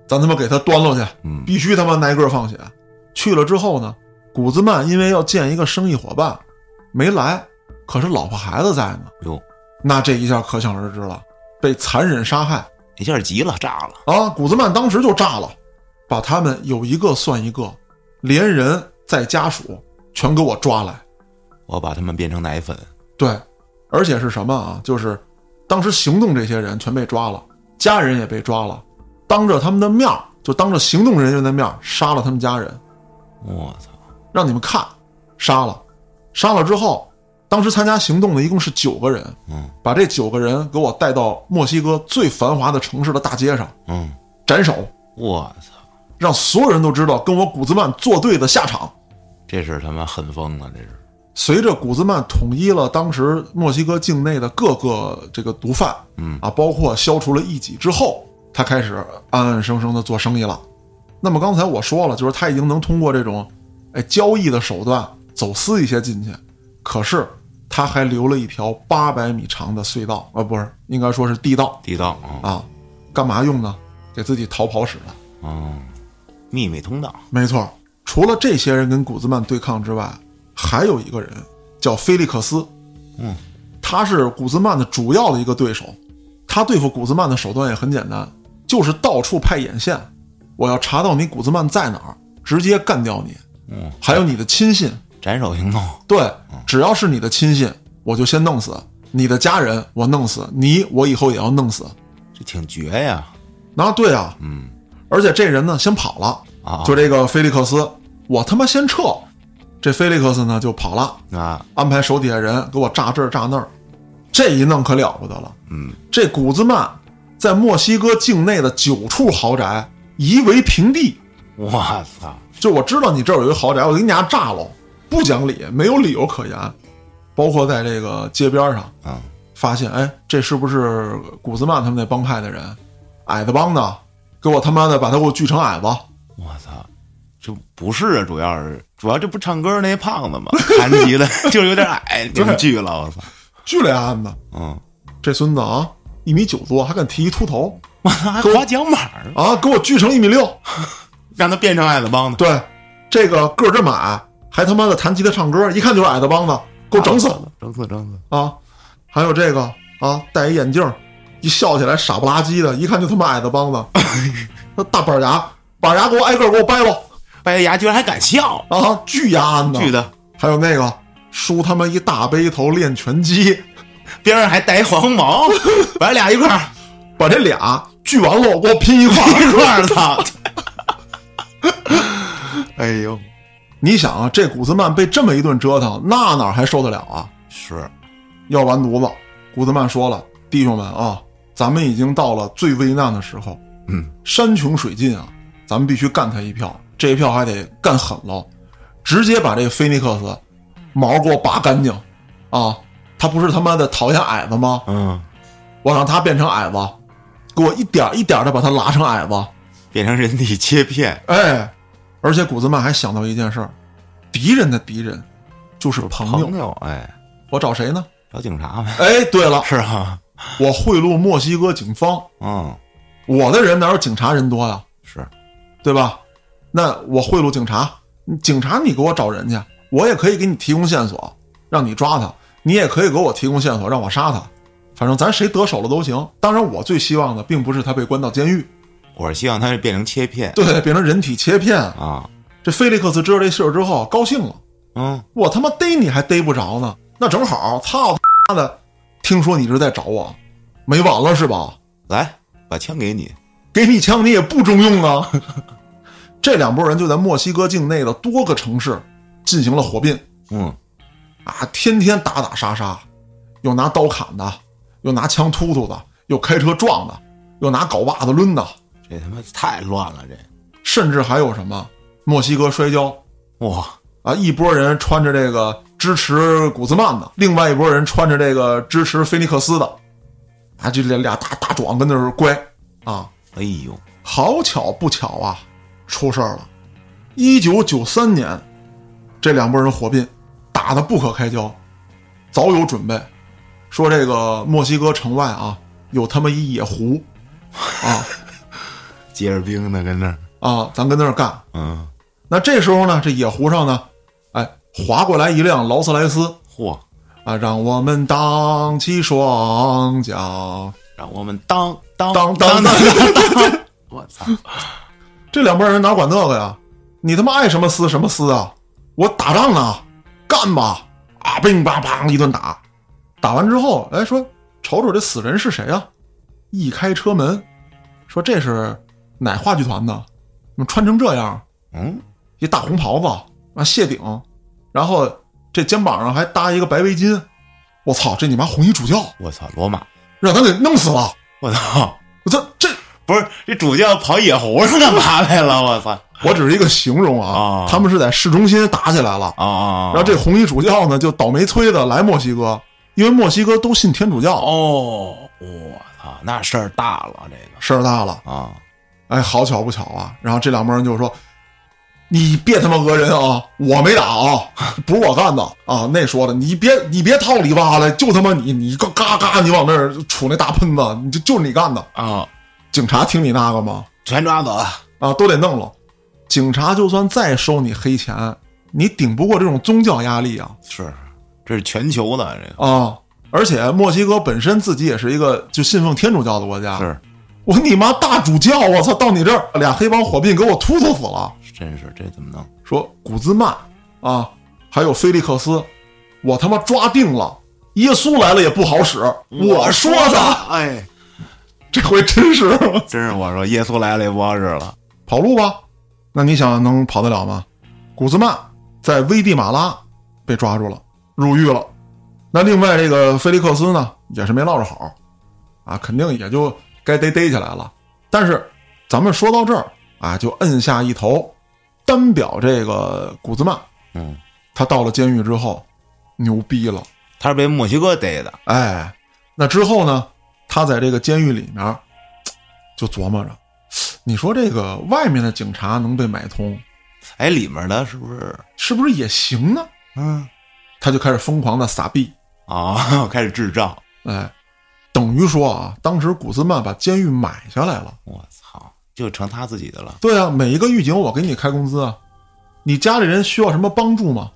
咱他妈给他端了去，嗯必须他妈挨个放血。去了之后呢，古兹曼因为要见一个生意伙伴，没来，可是老婆孩子在呢，哟，那这一下可想而知了，被残忍杀害一下急了，炸了。啊！古兹曼当时就炸了，把他们有一个算一个，连人带家属全给我抓来。我把他们变成奶粉。对，而且是什么啊？就是当时行动这些人全被抓了，家人也被抓了，当着他们的面儿，就当着行动人员的面儿杀了他们家人，我操！让你们看，杀了，杀了之后，当时参加行动的一共是九个人，嗯，把这九个人给我带到墨西哥最繁华的城市的大街上嗯，斩首，我操！让所有人都知道跟我古兹曼作对的下场。这是他妈狠疯了，这是。随着古兹曼统一了当时墨西哥境内的各个这个毒贩，嗯啊，包括消除了异己之后，他开始安安生生的做生意了。那么刚才我说了，就是他已经能通过这种，哎，交易的手段走私一些进去，可是他还留了一条八百米长的隧道，啊，不是，应该说是地道地道啊，啊，干嘛用呢？给自己逃跑使的。嗯，秘密通道。没错，除了这些人跟古兹曼对抗之外，还有一个人叫菲利克斯，嗯，他是古兹曼的主要的一个对手。他对付古兹曼的手段也很简单，就是到处派眼线，我要查到你古兹曼在哪儿，直接干掉你。嗯，还有你的亲信，斩首行动。对，只要是你的亲信，我就先弄死你的家人，我弄死你，我以后也要弄死。这挺绝呀。那，对啊，嗯而且这人呢先跑了，啊，就这个菲利克斯，我他妈先撤，这菲利克斯呢就跑了，啊，安排手底下人给我炸这儿炸那儿，这一弄可了不得了。嗯，这古兹曼在墨西哥境内的九处豪宅夷为平地，我操！就我知道你这儿有一个豪宅，我给你家炸了，不讲理，没有理由可言。包括在这个街边上啊，发现，哎，这是不是古兹曼他们那帮派的人？矮子帮的，给我他妈的把他给我锯成矮子。我操！这不是啊，主要是主要这不唱歌那胖子吗？弹吉的就是有点矮，给你锯了。我操！锯了呀案子，嗯，这孙子啊，一米九多，还敢提一秃头还滑桨板儿，啊，给我锯成一米六。让他变成矮子帮子。对，这个个儿这么矮，还他妈的弹吉他唱歌，一看就是矮子帮子，给我整死了整死整死！啊！还有这个啊，戴一眼镜，一笑起来傻不拉几的，一看就他妈矮子帮子，那大板牙，板牙给我挨个给我掰喽掰牙居然还敢笑，啊，巨牙安的，巨的，还有那个梳他妈一大背头练拳击，边上还带一黄毛，把俩一块儿把这俩锯完喽，给我拼一块儿。一块儿 操！哎呦，你想啊，这古兹曼被这么一顿折腾，那哪还受得了啊？是要完犊子！古兹曼说了：“弟兄们啊，咱们已经到了最危难的时候，嗯，山穷水尽啊，咱们必须干他一票，这一票还得干狠喽，直接把这个菲尼克斯毛给我拔干净啊！他不是他妈的讨厌矮子吗？嗯，我让他变成矮子，给我一点一点的把他拉成矮子。变成人体切片，哎，而且古兹曼还想到一件事儿，敌人的敌人就是朋友。朋友，哎，我找谁呢？找警察呗，哎，对了，是啊，我贿赂墨西哥警方，嗯，我的人哪有警察人多呀？是，对吧？那我贿赂警察，警察你给我找人去，我也可以给你提供线索，让你抓他；你也可以给我提供线索，让我杀他。反正咱谁得手了都行。当然，我最希望的并不是他被关到监狱，我是希望它是变成切片对，变成人体切片。啊，这菲利克斯知道这事儿之后，高兴了。嗯，我他妈逮你还逮不着呢，那正好，操他妈的！听说你是在找我，没完了是吧？来，把枪给你，给你枪你也不中用啊！这两拨人就在墨西哥境内的多个城市进行了火并嗯，啊，天天打打杀杀，又拿刀砍的，又拿枪突突的，又开车撞的，又拿镐把子抡的，这他妈太乱了，这，甚至还有什么墨西哥摔跤哇，啊，一拨人穿着这个支持古兹曼的，另外一拨人穿着这个支持菲尼克斯的，啊，这俩俩大大壮跟那儿乖啊。哎呦，好巧不巧啊，出事儿了！一九九三年，这两拨人火并，打得不可开交，早有准备，说这个墨西哥城外啊有他妈一野狐，啊接着冰呢，跟那儿，啊，咱跟那儿干。嗯，那这时候呢，这野湖上呢，哎，划过来一辆劳斯莱斯嚯，啊，让我们荡起双桨。让我们当当当当当当 我操，这两拨人哪管那个呀？你他妈爱什么撕什么撕啊！我打仗呢，干吧！啊，乒乓乓一顿打，打完之后，哎，说瞅瞅这死人是谁啊？一开车门，说这是哪话剧团的？怎么穿成这样？嗯，一大红袍子啊，谢顶，然后这肩膀上还搭一个白围巾。我操，这你妈红衣主教，我操，罗马，让他给弄死了！我操，我操这，不是这主教跑野狐上干嘛来了？我操，我只是一个形容啊啊，他们是在市中心打起来了。啊啊，然后这红衣主教呢，就倒霉催的来墨西哥，因为墨西哥都信天主教，哦，我操，那事儿大了，这个事儿大了。啊，哎，好巧不巧啊！然后这两拨人就说：“你别他妈讹人啊，我没打啊，不是我干的啊。”那说的，你别你别套里哇了，就他妈你你嘎嘎嘎，你往那儿杵那大喷子，你就就是你干的。啊，警察听你那个吗？全抓走了，啊，都得弄了。警察就算再收你黑钱，你顶不过这种宗教压力啊是，这是全球的这个啊！而且墨西哥本身自己也是一个就信奉天主教的国家，是，我你妈大主教，我操，到你这儿俩黑帮火并给我突突死了。真是这怎么弄？说古兹曼啊，还有菲利克斯，我他妈抓定了，耶稣来了也不好使。我说的，哎，这回真是真是我说耶稣来了也不好使了，跑路吧？那你想能跑得了吗？古兹曼在危地马拉被抓住了，入狱了。那另外这个菲利克斯呢，也是没落着好，啊，肯定也就该逮逮起来了。但是咱们说到这儿啊，就摁下一头，单表这个古兹曼，嗯，他到了监狱之后，牛逼了。他是被墨西哥逮的，哎，那之后呢，他在这个监狱里面就琢磨着，你说这个外面的警察能被买通，哎，里面的是不是？是不是也行呢？嗯，他就开始疯狂的撒币，啊，开始智障，哎，等于说啊，当时古兹曼把监狱买下来了。我操，就成他自己的了，对啊，每一个狱警我给你开工资啊，你家里人需要什么帮助吗？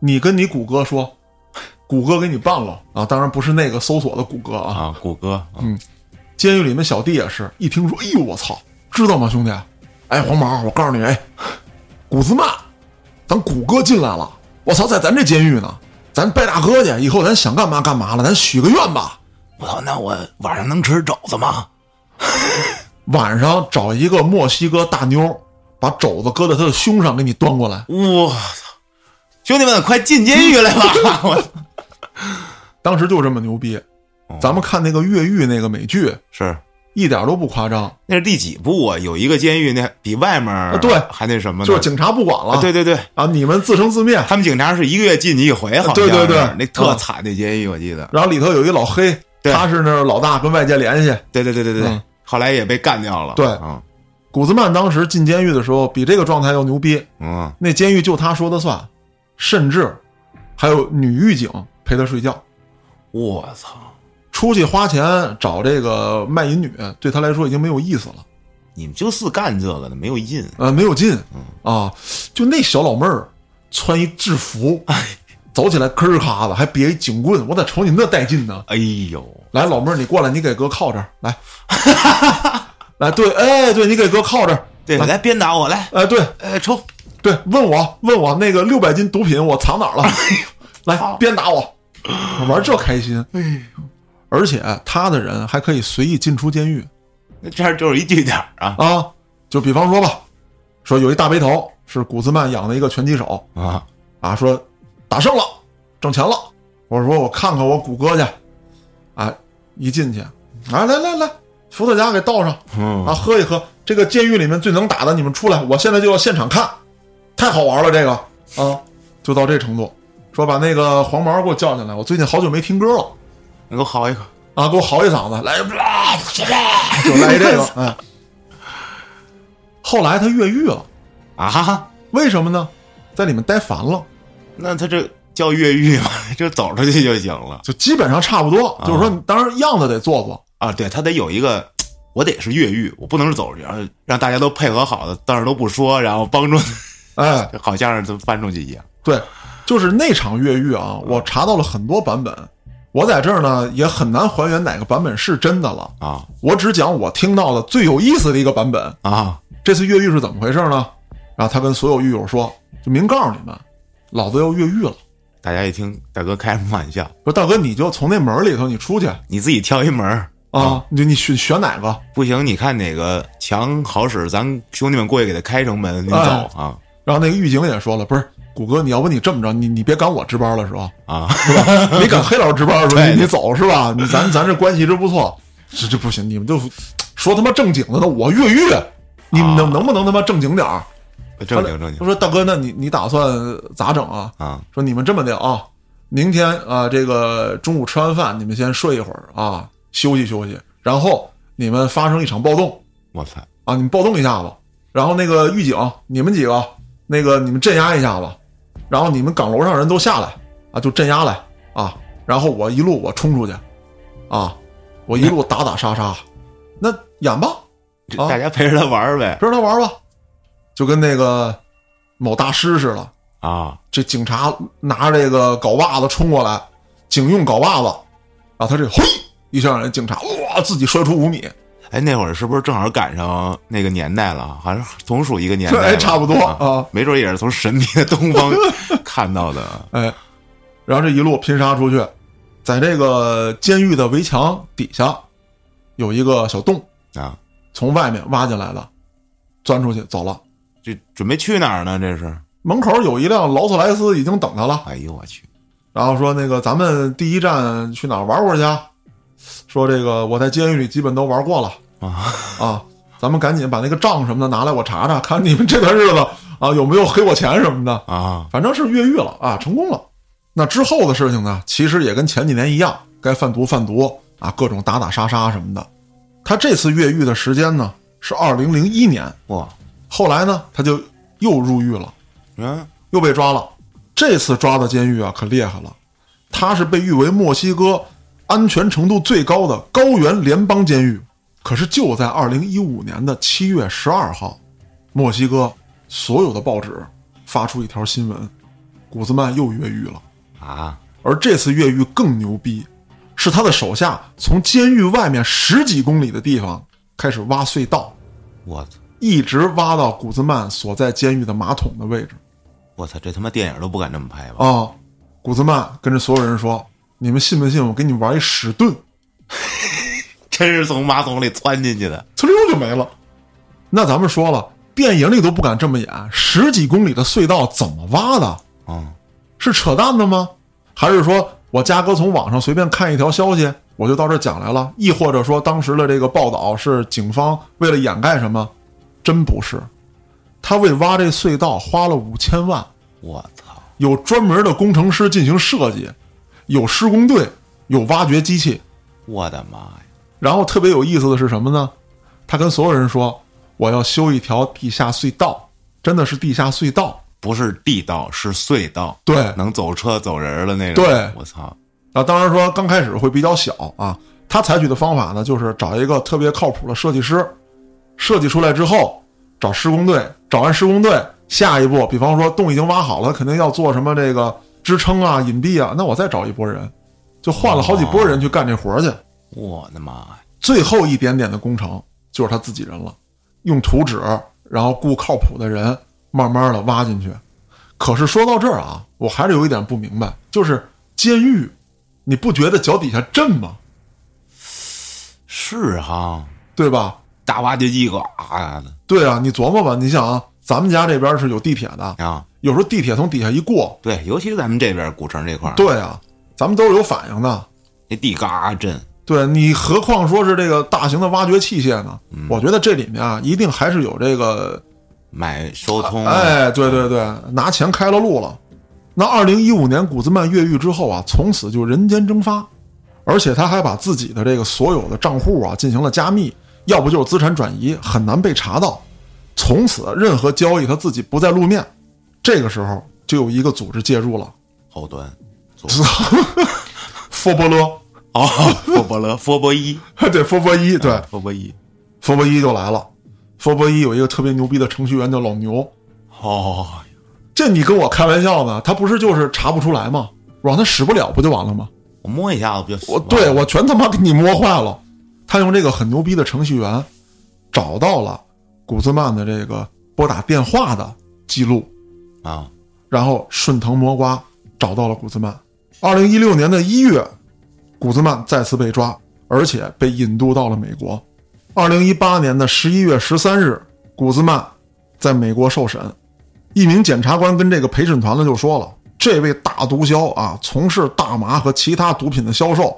你跟你谷歌说，谷歌给你办了啊！当然不是那个搜索的谷歌啊。啊，谷歌，嗯，监狱里面小弟也是一听说，哎呦我操，知道吗，兄弟？哎，黄毛，我告诉你，哎，古兹曼，咱谷歌进来了，我操，在咱这监狱呢，咱拜大哥去，以后咱想干嘛干嘛了，咱许个愿吧。我操，那我晚上能吃肘子吗？晚上找一个墨西哥大妞，把肘子搁在她的胸上，给你端过来。我操，兄弟们，快进监狱来吧！我 当时就这么牛逼。咱们看那个越狱那个美剧，是一点都不夸张，那是第几部啊？有一个监狱，那比外面对还那什么呢？就是警察不管了。啊对对对，啊，你们自生自灭。他们警察是一个月进去一回，好像对对对是那特啊惨那监狱，我记得。然后里头有一老黑，对他是那老大，跟外界联系。对对对对对后来也被干掉了。对嗯古兹曼当时进监狱的时候，比这个状态要牛逼。嗯，那监狱就他说的算，甚至还有女狱警陪他睡觉。我操！出去花钱找这个卖淫女，对他来说已经没有意思了。你们就是干这个的，没有劲。呃，没有劲嗯啊！就那小老妹儿穿一制服，走起来吭儿咔的，还别一警棍，我咋瞅你那带劲呢？哎呦，来，老妹儿，你过来，你给哥靠这儿来，来，对，哎，对你给哥靠这儿，对，来。鞭打我，来，哎，对。哎，抽，对，问我问我那个六百斤毒品我藏哪儿了？来鞭打我，玩这开心。哎呦，而且他的人还可以随意进出监狱。那这样就是一据点啊。啊，就比方说吧，说有一大背头是古兹曼养的一个拳击手，啊！啊，说打胜了，挣钱了。我说我看看我谷歌去，啊，一进去，啊，来来来，伏特加给倒上，嗯啊，喝一喝。这个监狱里面最能打的，你们出来，我现在就要现场看，太好玩了，这个啊，就到这程度。说把那个黄毛给我叫进来，我最近好久没听歌了你给我嚎一个，啊，给我嚎一嗓子，来，就来这个，哎。后来他越狱了，啊？为什么呢？在里面待烦了。那他这叫越狱吗，就走出去就行了就基本上差不多，就是说，当然样子得做做，啊？对他得有一个，我得是越狱，我不能是走出去，然后让大家都配合好的，但是都不说，然后帮助，哎，好像是都翻出去一样。对，就是那场越狱啊，我查到了很多版本，我在这儿呢也很难还原哪个版本是真的了，啊我只讲我听到的最有意思的一个版本。啊！这次越狱是怎么回事呢？然后他跟所有狱友说，就明告诉你们，老子要越狱了。大家一听，大哥开 什么玩笑？说大哥，你就从那门里头你出去你自己挑一门儿啊，你就你选选哪个？不行，你看哪个墙好使，咱兄弟们过去给他开城门，你走哎啊然后那个狱警也说了，不是谷哥，你要不你这么着，你你别赶我值班了是吧？啊！是吧？你赶黑老师值班的时候，你你走是吧？你咱咱这关系一直不错，这这不行，你们就说他妈正经的呢，我越狱，你们能能不能他妈正经点儿？正经正经他说大哥，那你你打算咋整啊？啊！说你们这么的啊，明天啊，这个中午吃完饭，你们先睡一会儿啊，休息休息，然后你们发生一场暴动我操！啊，你们暴动一下子，然后那个狱警，你们几个那个你们镇压一下子，然后你们岗楼上人都下来啊，就镇压来啊，然后我一路我冲出去，啊，我一路打打杀杀，那演吧，这大家陪着他玩儿呗陪着他玩吧，就跟那个某大师似的，啊！这警察拿着这个镐把子冲过来，警用镐把子，然后他这嘿一下，人警察哇自己摔出五米，哎，那会儿是不是正好赶上那个年代了？好像同属一个年代，哎差不多啊没准也是从神秘的东方 看到的。哎，然后这一路拼杀出去，在这个监狱的围墙底下有一个小洞，啊，从外面挖进来的，钻出去走了。这准备去哪儿呢？这是？门口有一辆劳斯莱斯已经等他了，哎呦我去！然后说那个咱们第一站去哪儿玩会儿去啊？说这个我在监狱里基本都玩过了啊啊，咱们赶紧把那个账什么的拿来我查查，看你们这段日子啊有没有黑我钱什么的。啊反正是越狱了啊，成功了。那之后的事情呢，其实也跟前几年一样，该贩毒贩毒啊，各种打打杀杀什么的。他这次越狱的时间呢是二零零一年，哇！后来呢他就又入狱了，嗯，又被抓了。这次抓的监狱啊可厉害了，他是被誉为墨西哥安全程度最高的高原联邦监狱。可是就在二零一五年的七月十二号，墨西哥所有的报纸发出一条新闻：古兹曼又越狱了。啊，而这次越狱更牛逼，是他的手下从监狱外面十几公里的地方开始挖隧道，我操，一直挖到古兹曼所在监狱的马桶的位置。我操，这他妈电影都不敢这么拍吧？啊，古兹曼跟着所有人说：“你们信不信我给你玩一屎遁？” 真是从马桶里窜进去的。呲溜就没了。那咱们说了，电影里都不敢这么演，十几公里的隧道怎么挖的？嗯，是扯淡的吗？还是说我嘉哥从网上随便看一条消息，我就到这讲来了？亦或者说当时的这个报道是警方为了掩盖什么？真不是，他为挖这隧道花了五千万，我操，有专门的工程师进行设计，有施工队，有挖掘机器。我的妈呀！然后特别有意思的是什么呢？他跟所有人说：“我要修一条地下隧道，真的是地下隧道。不是地道，是隧道，对能走车走人的那种。对我操，”啊，当然说刚开始会比较小啊。他采取的方法呢，就是找一个特别靠谱的设计师，设计出来之后找施工队，找完施工队，下一步，比方说洞已经挖好了，肯定要做什么这个支撑啊、隐蔽啊，那我再找一拨人，就换了好几拨人去干这活儿去。我的妈呀！最后一点点的工程就是他自己人了，用图纸，然后雇靠谱的人，慢慢的挖进去。可是说到这儿啊，我还是有一点不明白，就是监狱，你不觉得脚底下震吗？是哈，对吧？大挖掘机呱的对啊，你琢磨吧，你想啊，咱们家这边是有地铁的，啊，有时候地铁从底下一过，对，尤其咱们这边古城这块儿，对啊，咱们都是有反应的。那地嘎震，对你，何况说是这个大型的挖掘器械呢？我觉得这里面啊，一定还是有这个买收通啊，哎，对对对，拿钱开了路了。那二零一五年古兹曼越狱之后啊，从此就人间蒸发，而且他还把自己的这个所有的账户啊进行了加密，要不就是资产转移，很难被查到。从此任何交易他自己不再露面。这个时候就有一个组织介入了，后端做佛伯勒，啊，佛伯勒，佛伯一，对，佛伯一，对，佛伯一，佛伯一就来了。佛伯一有一个特别牛逼的程序员叫老牛，哦，这你跟我开玩笑呢？他不是就是查不出来吗？我让他使不了不就完了吗？我摸一下子不就我对我全他妈给你摸坏了。他用这个很牛逼的程序员找到了古兹曼的这个拨打电话的记录，啊，然后顺藤摸瓜找到了古兹曼。二零一六年的一月，古兹曼再次被抓，而且被引渡到了美国。二零一八年的十一月十三日，古兹曼在美国受审。一名检察官跟这个陪审团呢就说了，这位大毒枭啊，从事大麻和其他毒品的销售，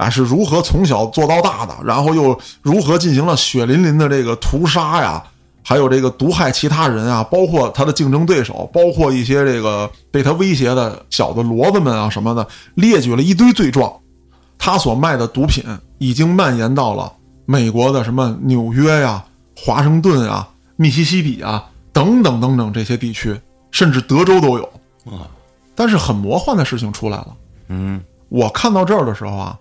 啊是如何从小做到大的，然后又如何进行了血淋淋的这个屠杀呀，还有这个毒害其他人啊，包括他的竞争对手，包括一些这个被他威胁的小的骡子们啊什么的，列举了一堆罪状。他所卖的毒品已经蔓延到了美国的什么纽约呀、华盛顿啊、密西西比啊等等等等这些地区，甚至德州都有。啊，但是很魔幻的事情出来了。嗯，我看到这儿的时候啊，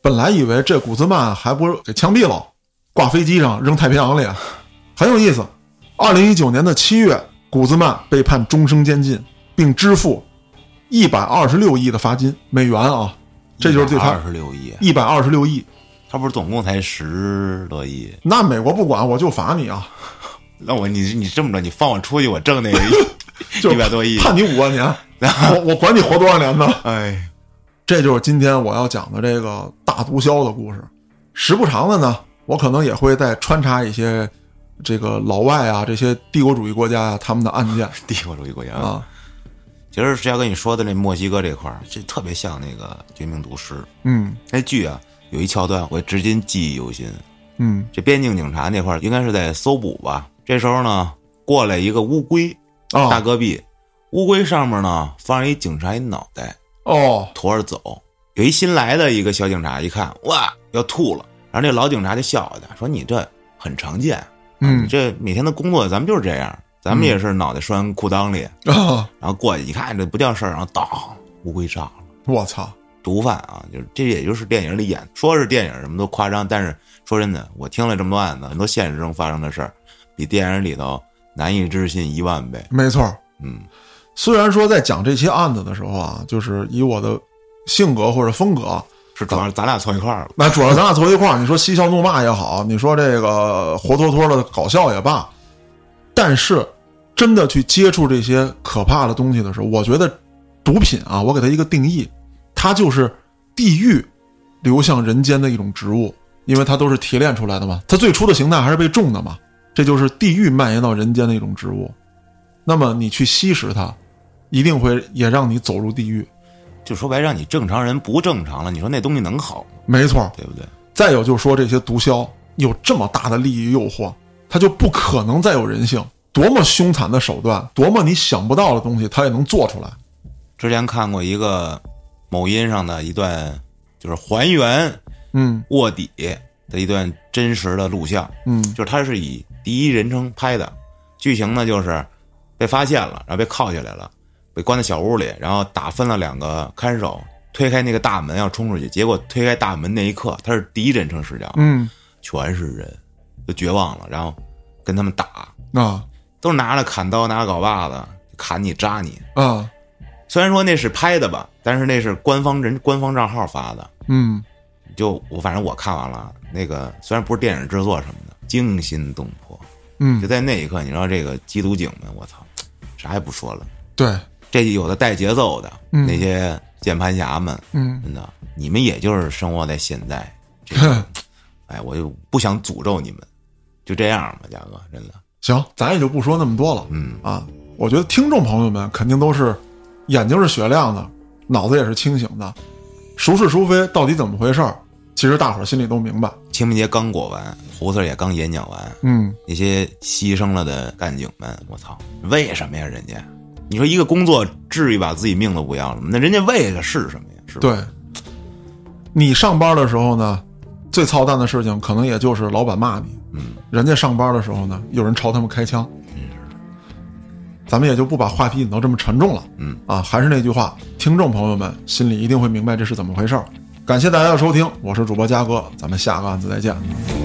本来以为这古兹曼还不如给枪毙了，挂飞机上扔太平洋里，很有意思。二零一九年的七月，古兹曼被判终生监禁，并支付一百二十六亿的罚金美元啊，这就是对他二十六亿，一百二十六亿。他不是总共才十多亿？那美国不管，我就罚你啊，那我你你这么着，你放我出去，我挣那个 就一百多亿，判你五万年，我我管你活多少年呢？哎，这就是今天我要讲的这个大毒枭的故事。时不常的呢，我可能也会再穿插一些这个老外啊，这些帝国主义国家啊他们的案件 帝国主义国家。啊。其实是要跟你说的那墨西哥这块儿，这特别像那个《绝命毒师》嗯那剧啊，有一桥段我至今记忆犹新。嗯这边境警察那块儿应该是在搜捕吧，这时候呢，过来一个乌龟，大啊戈壁，乌龟上面呢放着一警察一脑袋，哦驮着走。有一新来的一个小警察一看，哇，要吐了。然后这老警察就笑话他，说：“你这很常见，你嗯这每天的工作咱们就是这样，咱们也是脑袋拴裤裆里，啊，然后过去一看这不叫事儿，然后当乌龟炸了。我操毒贩啊，就是这也就是电影里演，说是电影什么都夸张，但是说真的，我听了这么多案子，很多现实中发生的事儿，比电影里头难以置信一万倍。没错儿嗯，虽然说在讲这期案子的时候啊，就是以我的性格或者风格，是主要是咱俩凑一块儿了。那主要咱俩凑一块儿，你说嬉笑怒骂也好，你说这个活脱脱的搞笑也罢，但是真的去接触这些可怕的东西的时候，我觉得毒品啊，我给它一个定义，它就是地狱流向人间的一种植物，因为它都是提炼出来的嘛，它最初的形态还是被种的嘛，这就是地狱蔓延到人间的一种植物。那么你去吸食它，一定会也让你走入地狱。就说白，让你正常人不正常了，你说那东西能好吗？没错，对不对？再有就是说，这些毒枭有这么大的利益诱惑，他就不可能再有人性。多么凶残的手段，多么你想不到的东西，他也能做出来。之前看过一个某音上的一段，就是还原嗯卧底的一段真实的录像，嗯就是他是以第一人称拍的，剧情呢就是被发现了，然后被铐起来了，被关在小屋里，然后打分了两个看守，推开那个大门要冲出去，结果推开大门那一刻，他是第一人称视角，嗯全是人，就绝望了，然后跟他们打，啊都是拿着砍刀，拿着镐把子砍你扎你。啊虽然说那是拍的吧，但是那是官方人官方账号发的。嗯就我反正我看完了，那个虽然不是电影制作什么的，惊心动魄。嗯就，在那一刻，你知道这个缉毒警们，我操，啥也不说了。对，这有的带节奏的、嗯那些键盘侠们，嗯真的，你们也就是生活在现在。这个，哎，我就不想诅咒你们，就这样吧，嘉哥，真的。行，咱也就不说那么多了。嗯啊，我觉得听众朋友们肯定都是眼睛是雪亮的，脑子也是清醒的，孰是孰非到底怎么回事儿，其实大伙儿心里都明白。清明节刚过完，胡子也刚演讲完，嗯那些牺牲了的干警们，我操，为什么呀？人家，你说一个工作至于把自己命都不要了吗？那人家为的是什么呀？是吧？对，你上班的时候呢，最操蛋的事情可能也就是老板骂你，嗯，人家上班的时候呢，有人朝他们开枪，咱们也就不把话题引到这么沉重了，嗯啊，还是那句话，听众朋友们心里一定会明白这是怎么回事儿。感谢大家的收听，我是主播嘉哥，咱们下个案子再见。